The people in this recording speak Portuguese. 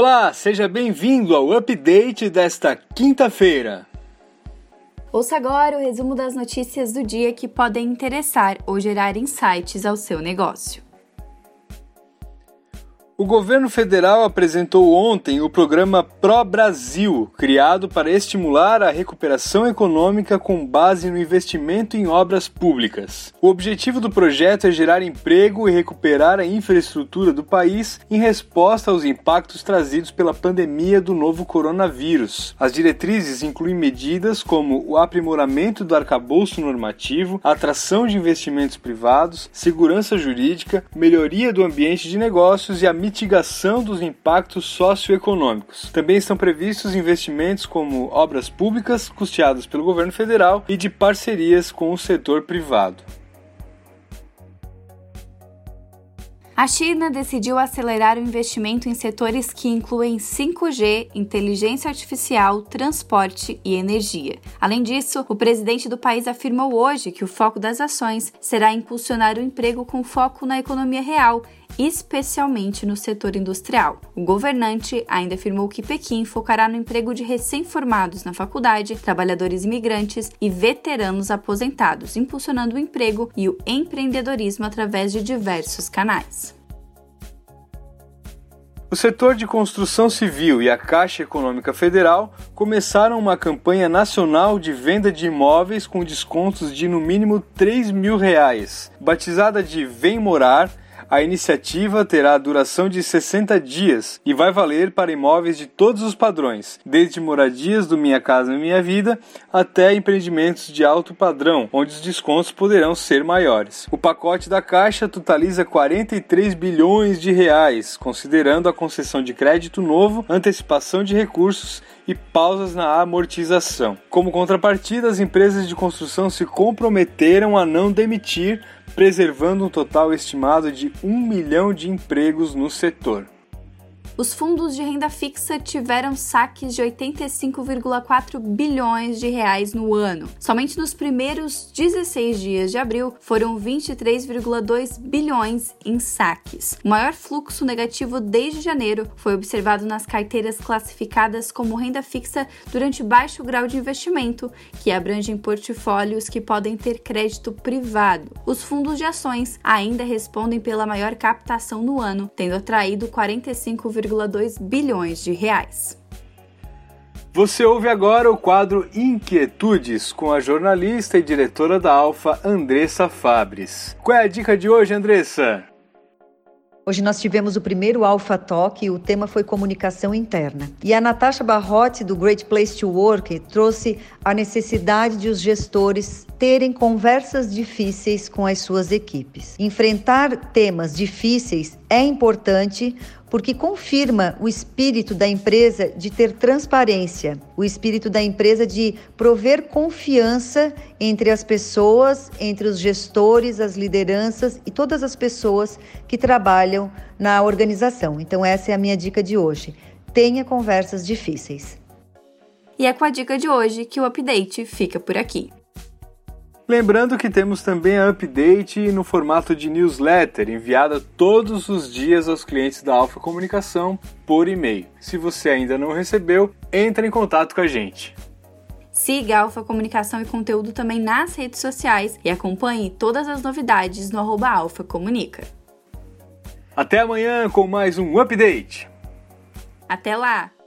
Olá, seja bem-vindo ao update desta quinta-feira. Ouça agora o resumo das notícias do dia que podem interessar ou gerar insights ao seu negócio. O governo federal apresentou ontem o programa Pro Brasil, criado para estimular a recuperação econômica com base no investimento em obras públicas. O objetivo do projeto é gerar emprego e recuperar a infraestrutura do país em resposta aos impactos trazidos pela pandemia do novo coronavírus. As diretrizes incluem medidas como o aprimoramento do arcabouço normativo, atração de investimentos privados, segurança jurídica, melhoria do ambiente de negócios e a mitigação dos impactos socioeconômicos. Também estão previstos investimentos como obras públicas custeadas pelo governo federal e de parcerias com o setor privado. A China decidiu acelerar o investimento em setores que incluem 5G, inteligência artificial, transporte e energia. Além disso, o presidente do país afirmou hoje que o foco das ações será impulsionar o emprego com foco na economia real especialmente no setor industrial. O governante ainda afirmou que Pequim focará no emprego de recém-formados na faculdade, trabalhadores imigrantes e veteranos aposentados, impulsionando o emprego e o empreendedorismo através de diversos canais. O setor de construção civil e a Caixa Econômica Federal começaram uma campanha nacional de venda de imóveis com descontos de no mínimo 3 mil reais, batizada de Vem Morar a iniciativa terá duração de 60 dias e vai valer para imóveis de todos os padrões, desde moradias do Minha Casa Minha Vida até empreendimentos de alto padrão, onde os descontos poderão ser maiores. O pacote da Caixa totaliza 43 bilhões de reais, considerando a concessão de crédito novo, antecipação de recursos e pausas na amortização. Como contrapartida, as empresas de construção se comprometeram a não demitir preservando um total estimado de um milhão de empregos no setor os fundos de renda fixa tiveram saques de 85,4 bilhões de reais no ano. Somente nos primeiros 16 dias de abril foram 23,2 bilhões em saques. O maior fluxo negativo desde janeiro foi observado nas carteiras classificadas como renda fixa durante baixo grau de investimento, que abrangem portfólios que podem ter crédito privado. Os fundos de ações ainda respondem pela maior captação no ano, tendo atraído 45, 1,2 bilhões de reais. Você ouve agora o quadro Inquietudes com a jornalista e diretora da Alfa, Andressa Fabres. Qual é a dica de hoje, Andressa? Hoje nós tivemos o primeiro Alpha Talk e o tema foi comunicação interna. E a Natasha Barrotti, do Great Place to Work, trouxe a necessidade de os gestores terem conversas difíceis com as suas equipes. Enfrentar temas difíceis é importante porque confirma o espírito da empresa de ter transparência, o espírito da empresa de prover confiança entre as pessoas, entre os gestores, as lideranças e todas as pessoas que trabalham na organização. Então, essa é a minha dica de hoje. Tenha conversas difíceis. E é com a dica de hoje que o update fica por aqui. Lembrando que temos também a update no formato de newsletter, enviada todos os dias aos clientes da Alfa Comunicação por e-mail. Se você ainda não recebeu, entre em contato com a gente. Siga a Alfa Comunicação e Conteúdo também nas redes sociais e acompanhe todas as novidades no arroba Alfa Comunica. Até amanhã com mais um update. Até lá!